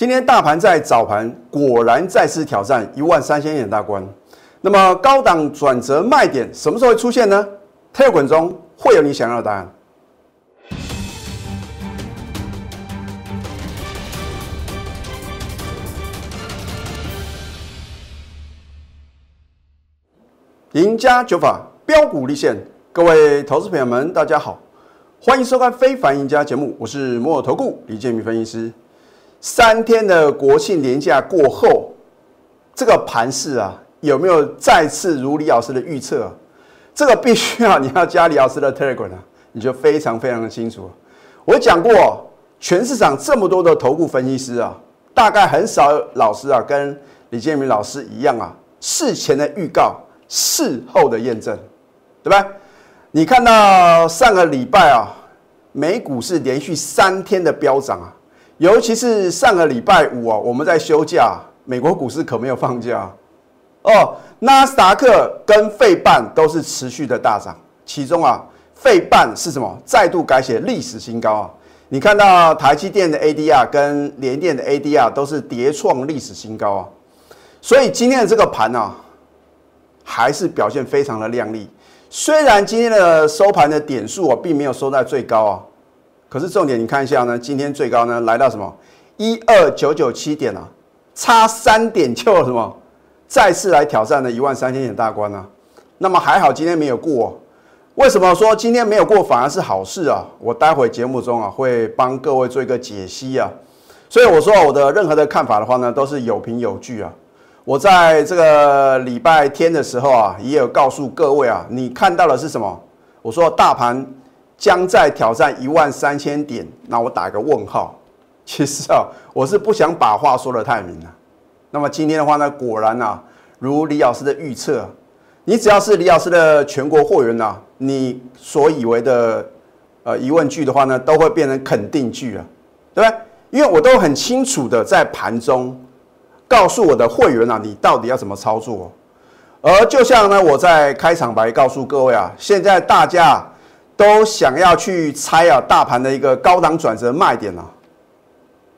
今天大盘在早盘果然再次挑战一万三千点大关。那么高档转折卖点什么时候会出现呢？特滚中会有你想要的答案。赢家九法标股立现，各位投资朋友们，大家好，欢迎收看《非凡赢家》节目，我是摩尔投顾李建民分析师。三天的国庆年假过后，这个盘势啊，有没有再次如李老师的预测？这个必须要你要加李老师的 Telegram 啊，你就非常非常的清楚。我讲过，全市场这么多的投顾分析师啊，大概很少老师啊跟李建明老师一样啊，事前的预告。事后的验证，对吧？你看到上个礼拜啊，美股是连续三天的飙涨啊，尤其是上个礼拜五啊，我们在休假，美国股市可没有放假哦。纳斯达克跟费半都是持续的大涨，其中啊，费半是什么？再度改写历史新高啊！你看到台积电的 ADR 跟联电的 ADR 都是叠创历史新高啊，所以今天的这个盘呢？还是表现非常的亮丽，虽然今天的收盘的点数啊，并没有收在最高啊，可是重点你看一下呢，今天最高呢来到什么一二九九七点啊，差三点就什么再次来挑战了一万三千点大关呢？那么还好今天没有过，为什么说今天没有过反而是好事啊？我待会节目中啊会帮各位做一个解析啊，所以我说我的任何的看法的话呢，都是有凭有据啊。我在这个礼拜天的时候啊，也有告诉各位啊，你看到的是什么？我说大盘将在挑战一万三千点，那我打一个问号。其实啊，我是不想把话说得太明了。那么今天的话呢，果然啊，如李老师的预测，你只要是李老师的全国会员呐，你所以为的呃疑问句的话呢，都会变成肯定句啊，对不对？因为我都很清楚的在盘中。告诉我的会员啊，你到底要怎么操作？而就像呢，我在开场白告诉各位啊，现在大家都想要去猜啊，大盘的一个高档转折卖点啊。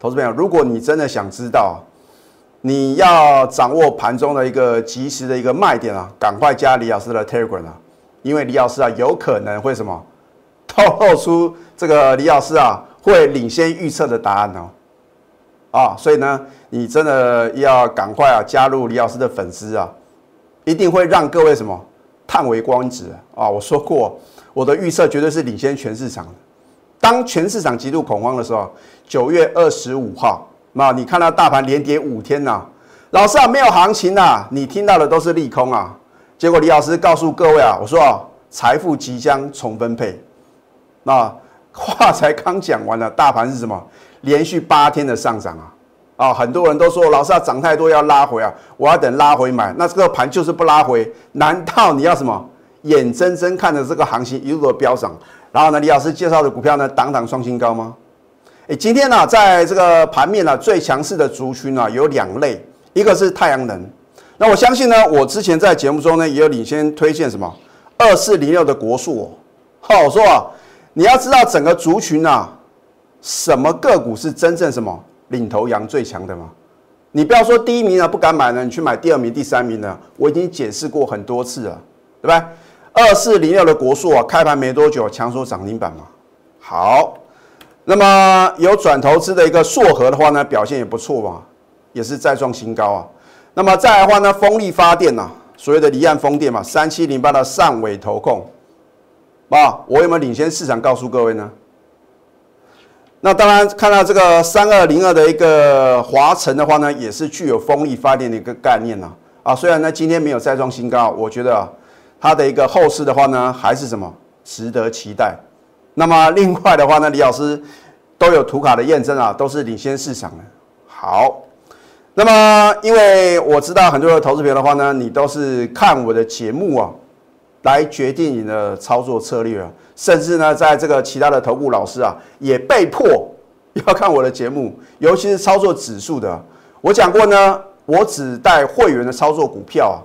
投资朋友，如果你真的想知道，你要掌握盘中的一个及时的一个卖点啊，赶快加李老师的 Telegram 啊，因为李老师啊，有可能会什么透露出这个李老师啊会领先预测的答案哦。啊，所以呢，你真的要赶快啊加入李老师的粉丝啊，一定会让各位什么叹为观止啊！我说过，我的预测绝对是领先全市场的。当全市场极度恐慌的时候，九月二十五号，那你看到大盘连跌五天呐，老师啊没有行情呐，你听到的都是利空啊。结果李老师告诉各位啊，我说啊，财富即将重分配。那话才刚讲完了，大盘是什么？连续八天的上涨啊，啊，很多人都说老师啊涨太多要拉回啊，我要等拉回买。那这个盘就是不拉回，难道你要什么眼睁睁看着这个行情一路的飙涨？然后呢，李老师介绍的股票呢，档档创新高吗？哎，今天呢，在这个盘面呢，最强势的族群呢有两类，一个是太阳能。那我相信呢，我之前在节目中呢也有领先推荐什么二四零六的国术。好，我说啊，你要知道整个族群啊。什么个股是真正什么领头羊最强的吗？你不要说第一名啊不敢买呢，你去买第二名、第三名呢？我已经解释过很多次了，对吧？二四零六的国硕啊，开盘没多久强说涨停板嘛。好，那么有转投资的一个硕和的话呢，表现也不错嘛，也是再创新高啊。那么再来的话呢，风力发电呐，所谓的离岸风电嘛，三七零八的上尾投控，啊，我有没有领先市场？告诉各位呢？那当然，看到这个三二零二的一个华晨的话呢，也是具有风力发电的一个概念呐。啊，虽然呢今天没有再创新高，我觉得它的一个后市的话呢，还是什么值得期待。那么另外的话呢，李老师都有图卡的验证啊，都是领先市场的。好，那么因为我知道很多的投资朋友的话呢，你都是看我的节目啊。来决定你的操作策略啊，甚至呢，在这个其他的投顾老师啊，也被迫要看我的节目，尤其是操作指数的。我讲过呢，我只带会员的操作股票啊。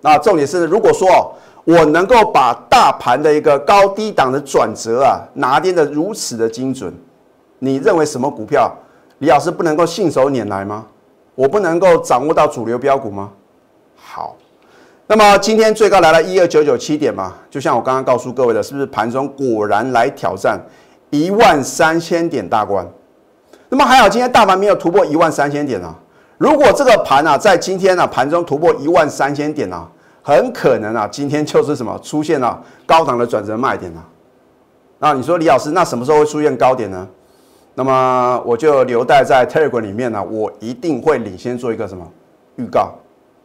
那重点是，如果说我能够把大盘的一个高低档的转折啊，拿捏的如此的精准，你认为什么股票李老师不能够信手拈来吗？我不能够掌握到主流标股吗？好，那么今天最高来了一二九九七点嘛，就像我刚刚告诉各位的，是不是盘中果然来挑战一万三千点大关？那么还好，今天大盘没有突破一万三千点啊。如果这个盘啊，在今天呢盘中突破一万三千点啊，很可能啊，今天就是什么出现了高档的转折卖点啊。那你说李老师，那什么时候会出现高点呢？那么我就留待在 Telegram 里面呢，我一定会领先做一个什么预告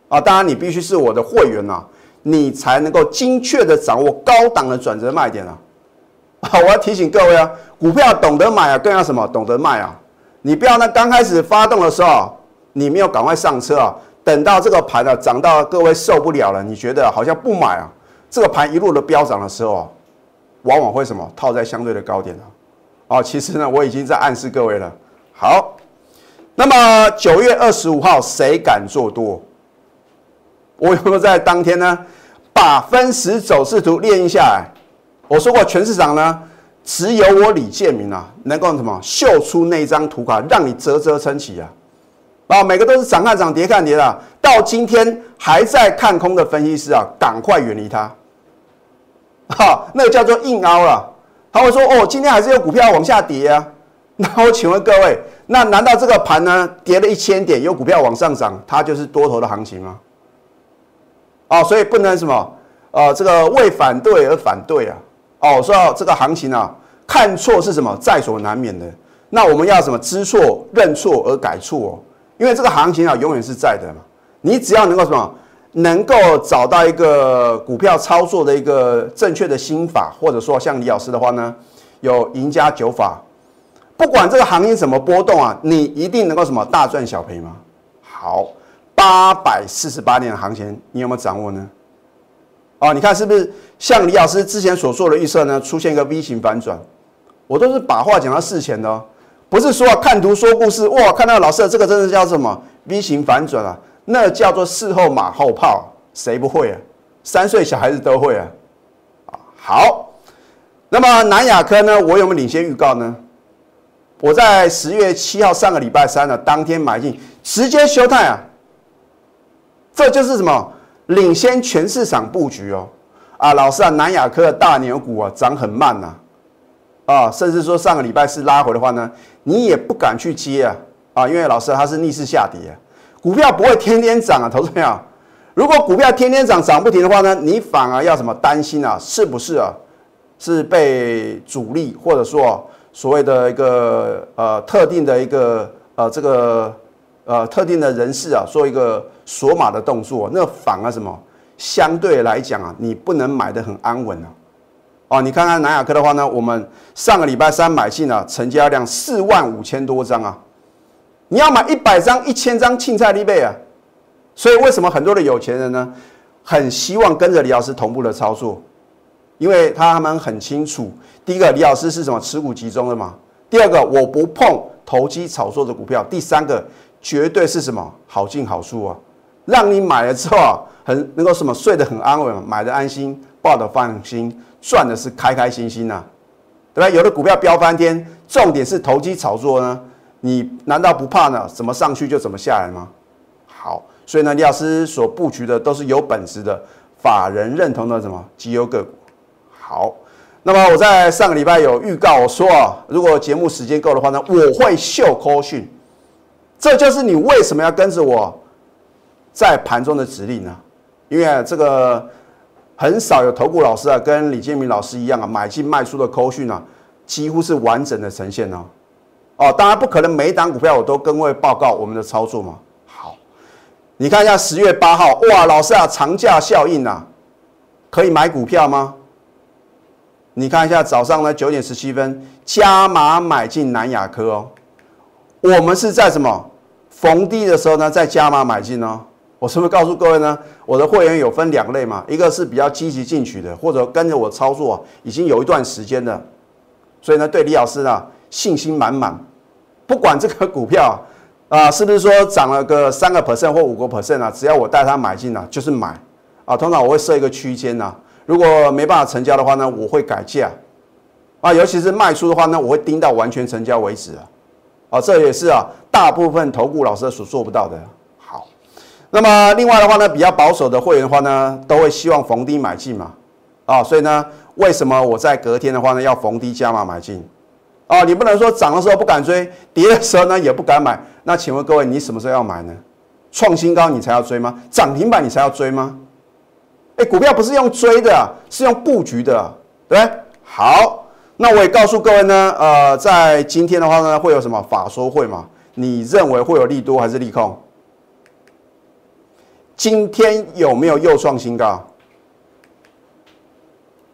啊。当然你必须是我的会员呐，你才能够精确的掌握高档的转折卖点啊。啊，我要提醒各位啊，股票懂得买啊，更要什么懂得卖啊。你不要呢，刚开始发动的时候，你没有赶快上车啊，等到这个盘呢涨到各位受不了了，你觉得好像不买啊，这个盘一路的飙涨的时候啊，往往会什么套在相对的高点啊。哦，其实呢，我已经在暗示各位了。好，那么九月二十五号谁敢做多？我有没有在当天呢，把分时走势图列印下来？我说过，全市场呢。只有我李建明啊，能够什么秀出那张图卡，让你啧啧称奇啊！啊，每个都是涨看涨，跌看跌的。到今天还在看空的分析师啊，赶快远离他。哈，那个叫做硬凹了。他会说：“哦，今天还是有股票往下跌啊。”那我请问各位，那难道这个盘呢跌了一千点，有股票往上涨，它就是多头的行情吗？哦，所以不能什么呃，这个为反对而反对啊。哦，说到这个行情啊，看错是什么在所难免的。那我们要什么知错、认错而改错哦？因为这个行情啊，永远是在的嘛。你只要能够什么，能够找到一个股票操作的一个正确的心法，或者说像李老师的话呢，有赢家九法，不管这个行情怎么波动啊，你一定能够什么大赚小赔吗？好，八百四十八年的行情，你有没有掌握呢？哦，你看是不是像李老师之前所做的预测呢？出现一个 V 型反转，我都是把话讲到事前的哦，不是说看图说故事。哇，看到老师这个真的叫什么 V 型反转啊？那叫做事后马后炮，谁不会啊？三岁小孩子都会啊！啊，好，那么南亚科呢？我有没有领先预告呢？我在十月七号上个礼拜三的当天买进，直接休态啊！这就是什么？领先全市场布局哦，啊，老师啊，南亚科的大牛股啊，涨很慢呐，啊，啊甚至说上个礼拜四拉回的话呢，你也不敢去接啊，啊，因为老师它是逆势下跌，股票不会天天涨啊，投资朋友，如果股票天天涨涨不停的话呢，你反而要什么担心啊？是不是啊？是被主力或者说所谓的一个呃特定的一个呃这个。呃，特定的人士啊，做一个锁码的动作，那反而什么？相对来讲啊，你不能买的很安稳啊。啊，你看看南亚科的话呢，我们上个礼拜三买进啊，成交量四万五千多张啊。你要买一百张、一千张，青菜利倍啊。所以为什么很多的有钱人呢，很希望跟着李老师同步的操作？因为他们很清楚，第一个，李老师是什么持股集中的嘛？第二个，我不碰投机炒作的股票。第三个。绝对是什么好进好出啊，让你买了之后啊，很能够什么睡得很安稳，买的安心，抱的放心，赚的是开开心心呐，对吧？有的股票飙翻天，重点是投机炒作呢，你难道不怕呢？怎么上去就怎么下来吗？好，所以呢，李老师所布局的都是有本事的，法人认同的什么绩优个股。好，那么我在上个礼拜有预告我说啊，如果节目时间够的话呢，我会秀科讯。这就是你为什么要跟着我在盘中的指令呢？因为这个很少有投顾老师啊，跟李建明老师一样啊，买进卖出的扣讯啊，几乎是完整的呈现哦。哦，当然不可能每一档股票我都跟位报告我们的操作嘛。好，你看一下十月八号，哇，老师啊，长假效应啊，可以买股票吗？你看一下早上呢九点十七分加码买进南亚科哦，我们是在什么？逢低的时候呢，再加码买进哦。我是不是告诉各位呢？我的会员有分两类嘛，一个是比较积极进取的，或者跟着我操作已经有一段时间的，所以呢，对李老师呢信心满满。不管这个股票啊，是不是说涨了个三个 percent 或五个 percent 啊，只要我带他买进啊，就是买啊。通常我会设一个区间呐，如果没办法成交的话呢，我会改价啊。尤其是卖出的话呢，我会盯到完全成交为止啊。啊，这也是啊大部分投顾老师所做不到的。那么另外的话呢，比较保守的会员的话呢，都会希望逢低买进嘛，啊，所以呢，为什么我在隔天的话呢，要逢低加码买进？啊，你不能说涨的时候不敢追，跌的时候呢也不敢买。那请问各位，你什么时候要买呢？创新高你才要追吗？涨停板你才要追吗？哎，股票不是用追的，是用布局的，对？好，那我也告诉各位呢，呃，在今天的话呢，会有什么法说会嘛？你认为会有利多还是利空？今天有没有又创新高？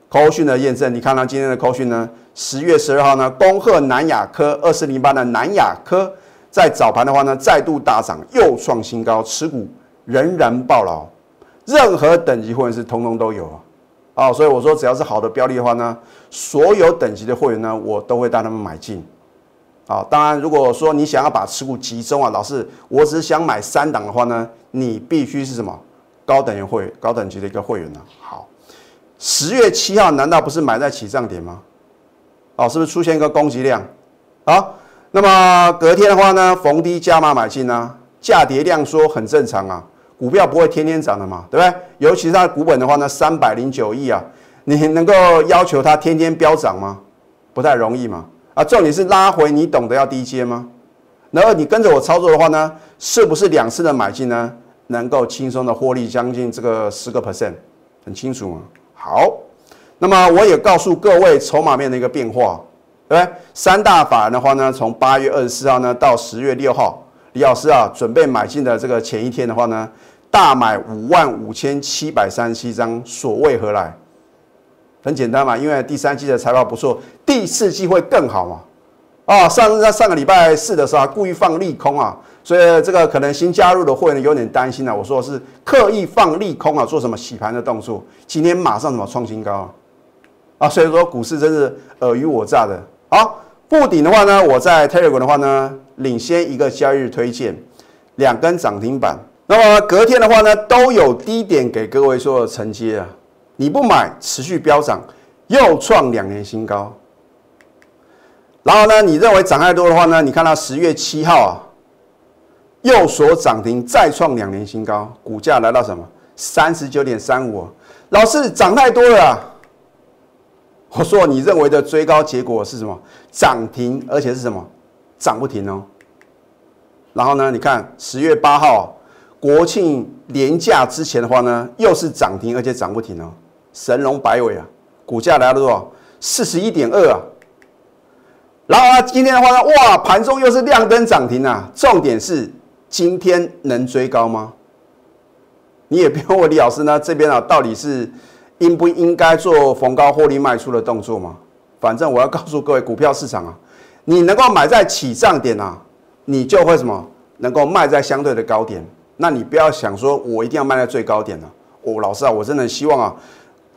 扣讯的验证，你看到今天的扣讯呢？十月十二号呢，恭贺南亚科二四零八的南亚科在早盘的话呢，再度大涨，又创新高，持股仍然爆牢，任何等级会员是通通都有啊，啊，所以我说只要是好的标的的话呢，所有等级的会员呢，我都会带他们买进，啊，当然如果说你想要把持股集中啊，老师，我只想买三档的话呢，你必须是什么高等会高等级的一个会员呢？好，十月七号难道不是买在起涨点吗？哦，是不是出现一个供给量？好，那么隔天的话呢，逢低加码买进呢，价跌量缩很正常啊，股票不会天天涨的嘛，对不对？尤其是它的股本的话呢，三百零九亿啊，你能够要求它天天飙涨吗？不太容易嘛。啊，重点是拉回，你懂得要低接吗？然后你跟着我操作的话呢，是不是两次的买进呢，能够轻松的获利将近这个十个 percent？很清楚吗？好。那么我也告诉各位筹码面的一个变化，对不对？三大法人的话呢，从八月二十四号呢到十月六号，李老师啊准备买进的这个前一天的话呢，大买五万五千七百三十七张，所谓何来？很简单嘛，因为第三季的财报不错，第四季会更好嘛。啊，上在上个礼拜四的时候故意放利空啊，所以这个可能新加入的会员有点担心啊。我说是刻意放利空啊，做什么洗盘的动作？今天马上什么创新高？啊，所以说股市真是尔虞我诈的。好，布顶的话呢，我在 Telegram 的话呢，领先一个交易日推荐两根涨停板。那么隔天的话呢，都有低点给各位做承接啊。你不买，持续飙涨，又创两年新高。然后呢，你认为涨太多的话呢，你看它十月七号啊，又所涨停，再创两年新高，股价来到什么三十九点三五。老师涨太多了啊。我说，你认为的追高结果是什么？涨停，而且是什么？涨不停哦。然后呢？你看十月八号国庆连假之前的话呢，又是涨停，而且涨不停哦。神龙摆尾啊，股价来了多少？四十一点二啊。然后啊，今天的话呢，哇，盘中又是亮灯涨停啊。重点是今天能追高吗？你也不用问李老师呢，这边啊，到底是？应不应该做逢高获利卖出的动作吗？反正我要告诉各位，股票市场啊，你能够买在起涨点啊，你就会什么能够卖在相对的高点。那你不要想说我一定要卖在最高点了。我老师啊，我真的希望啊，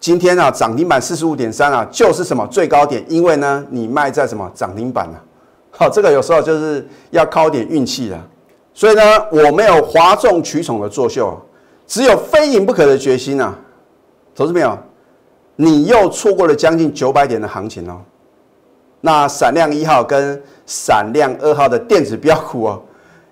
今天啊涨停板四十五点三啊，就是什么最高点，因为呢你卖在什么涨停板啊。好，这个有时候就是要靠点运气了。所以呢，我没有哗众取宠的作秀，只有非赢不可的决心啊。投资朋友，你又错过了将近九百点的行情哦。那闪亮一号跟闪亮二号的电子标股哦，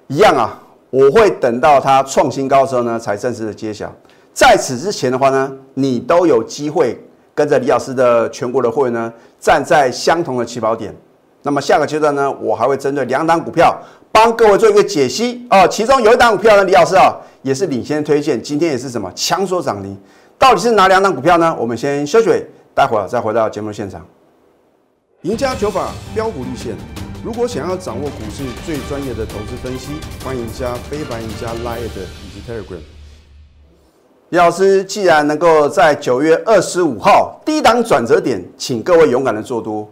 一样啊。我会等到它创新高之后呢，才正式的揭晓。在此之前的话呢，你都有机会跟着李老师的全国的会员呢，站在相同的起跑点。那么下个阶段呢，我还会针对两档股票帮各位做一个解析哦。其中有一档股票呢，李老师啊也是领先推荐，今天也是什么强所涨停。到底是哪两档股票呢？我们先休息，待会儿再回到节目现场。赢家九法标股立线，如果想要掌握股市最专业的投资分析，欢迎加非凡、赢家 Line 以及 Telegram。李老师既然能够在九月二十五号低档转折点，请各位勇敢的做多，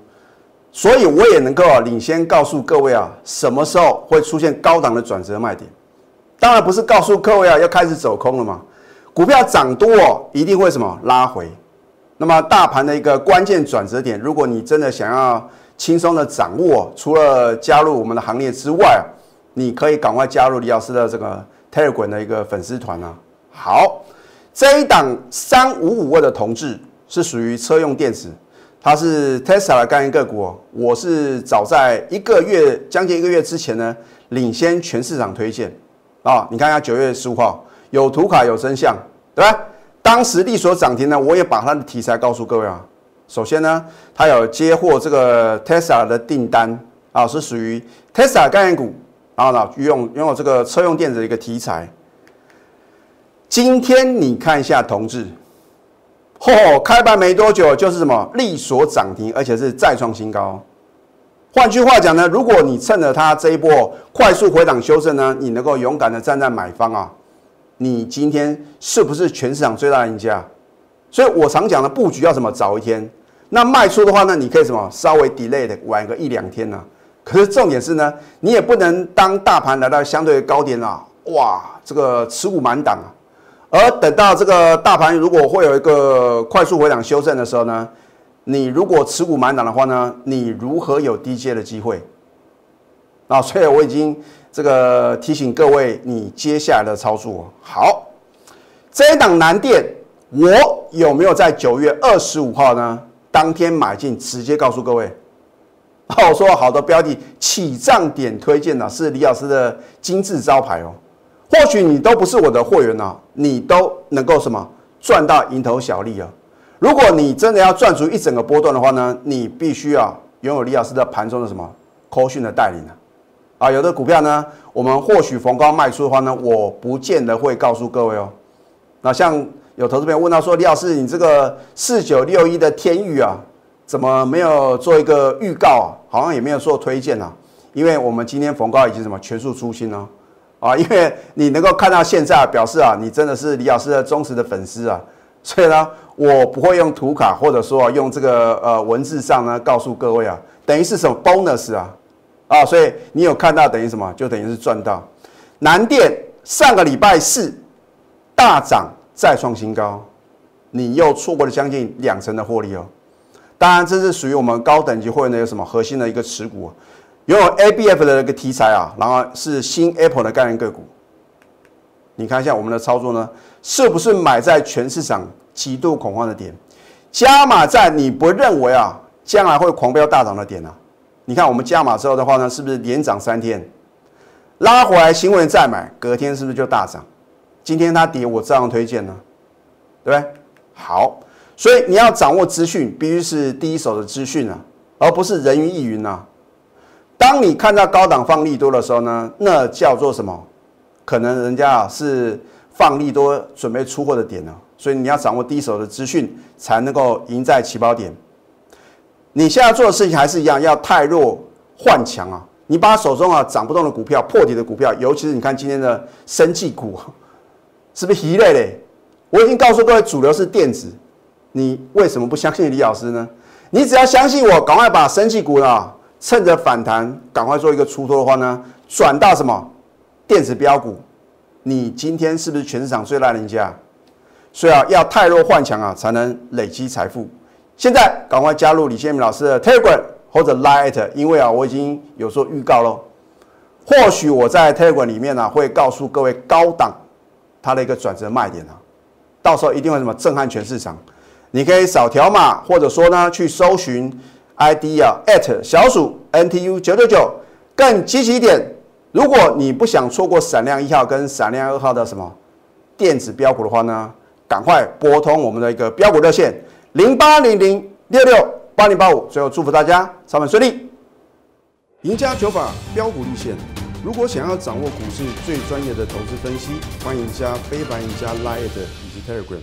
所以我也能够啊领先告诉各位啊，什么时候会出现高档的转折卖点。当然不是告诉各位啊要开始走空了嘛。股票涨多，一定会什么拉回？那么大盘的一个关键转折点，如果你真的想要轻松的掌握，除了加入我们的行列之外啊，你可以赶快加入李老师的这个 Telegram 的一个粉丝团啊。好，这一档三五五二的同志是属于车用电子，它是 Tesla 的概念个股，我是早在一个月将近一个月之前呢，领先全市场推荐啊。你看一下九月十五号有图卡有真相，对吧？当时力所涨停呢，我也把它的题材告诉各位啊。首先呢，它有接获这个 Tesla 的订单啊，是属于 Tesla 概念股，然后呢，拥拥有这个车用电子的一个题材。今天你看一下同志。嚯，开盘没多久就是什么力所涨停，而且是再创新高。换句话讲呢，如果你趁着它这一波快速回档修正呢，你能够勇敢的站在买方啊，你今天是不是全市场最大赢家？所以我常讲的布局要什么早一天，那卖出的话呢，你可以什么稍微 delay 的晚个一两天呢？可是重点是呢，你也不能当大盘来到相对高点啊，哇，这个持股满档啊。而等到这个大盘如果会有一个快速回档修正的时候呢，你如果持股满档的话呢，你如何有低阶的机会？啊，所以我已经这个提醒各位，你接下来的操作好。这一档南电，我有没有在九月二十五号呢当天买进？直接告诉各位，我说好的标的起涨点推荐呢，是李老师的金字招牌哦。或许你都不是我的会员呢，你都能够什么赚到蝇头小利啊？如果你真的要赚足一整个波段的话呢，你必须要拥有李老师的盘中的什么扣讯的带领啊！啊，有的股票呢，我们或许逢高卖出的话呢，我不见得会告诉各位哦。那像有投资朋友问到说，李老师，你这个四九六一的天域啊，怎么没有做一个预告啊？好像也没有做推荐啊？因为我们今天逢高已经什么全数出清了。啊，啊因为你能够看到现在，表示啊，你真的是李老师的忠实的粉丝啊，所以呢，我不会用图卡或者说用这个呃文字上呢告诉各位啊，等于是什么 bonus 啊，啊，所以你有看到等于什么，就等于是赚到。南电上个礼拜四大涨再创新高，你又错过了将近两成的获利哦。当然，这是属于我们高等级会员的有什么核心的一个持股。有 ABF 的一个题材啊，然后是新 Apple 的概念个股。你看一下我们的操作呢，是不是买在全市场极度恐慌的点，加码在你不认为啊将来会狂飙大涨的点呢？你看我们加码之后的话呢，是不是连涨三天，拉回来新闻再买，隔天是不是就大涨？今天它跌，我照样推荐呢，对不对？好，所以你要掌握资讯，必须是第一手的资讯啊，而不是人云亦云呐。当你看到高档放利多的时候呢，那叫做什么？可能人家啊是放利多准备出货的点呢，所以你要掌握第一手的资讯，才能够赢在起跑点。你现在做的事情还是一样，要太弱换强啊！你把手中啊涨不动的股票、破底的股票，尤其是你看今天的生技股，是不是一类嘞？我已经告诉各位，主流是电子，你为什么不相信李老师呢？你只要相信我，赶快把生技股啊！趁着反弹，赶快做一个出脱的话呢，转到什么电子标股？你今天是不是全市场最烂人家？所以啊，要太弱换强啊，才能累积财富。现在赶快加入李建明老师的 Telegram 或者 Lite，因为啊，我已经有做预告喽。或许我在 Telegram 里面呢，会告诉各位高档它的一个转折卖点啊，到时候一定会什么震撼全市场。你可以扫条码，或者说呢，去搜寻。ID 啊，at 小鼠 NTU 九九九，更积极一点。如果你不想错过闪亮一号跟闪亮二号的什么电子标股的话呢，赶快拨通我们的一个标股热线零八零零六六八零八五。最后祝福大家操盘顺利，赢家九法标股立线。如果想要掌握股市最专业的投资分析，欢迎加非凡、赢家 Line 以及 Telegram。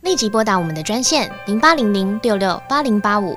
立即拨打我们的专线零八零零六六八零八五。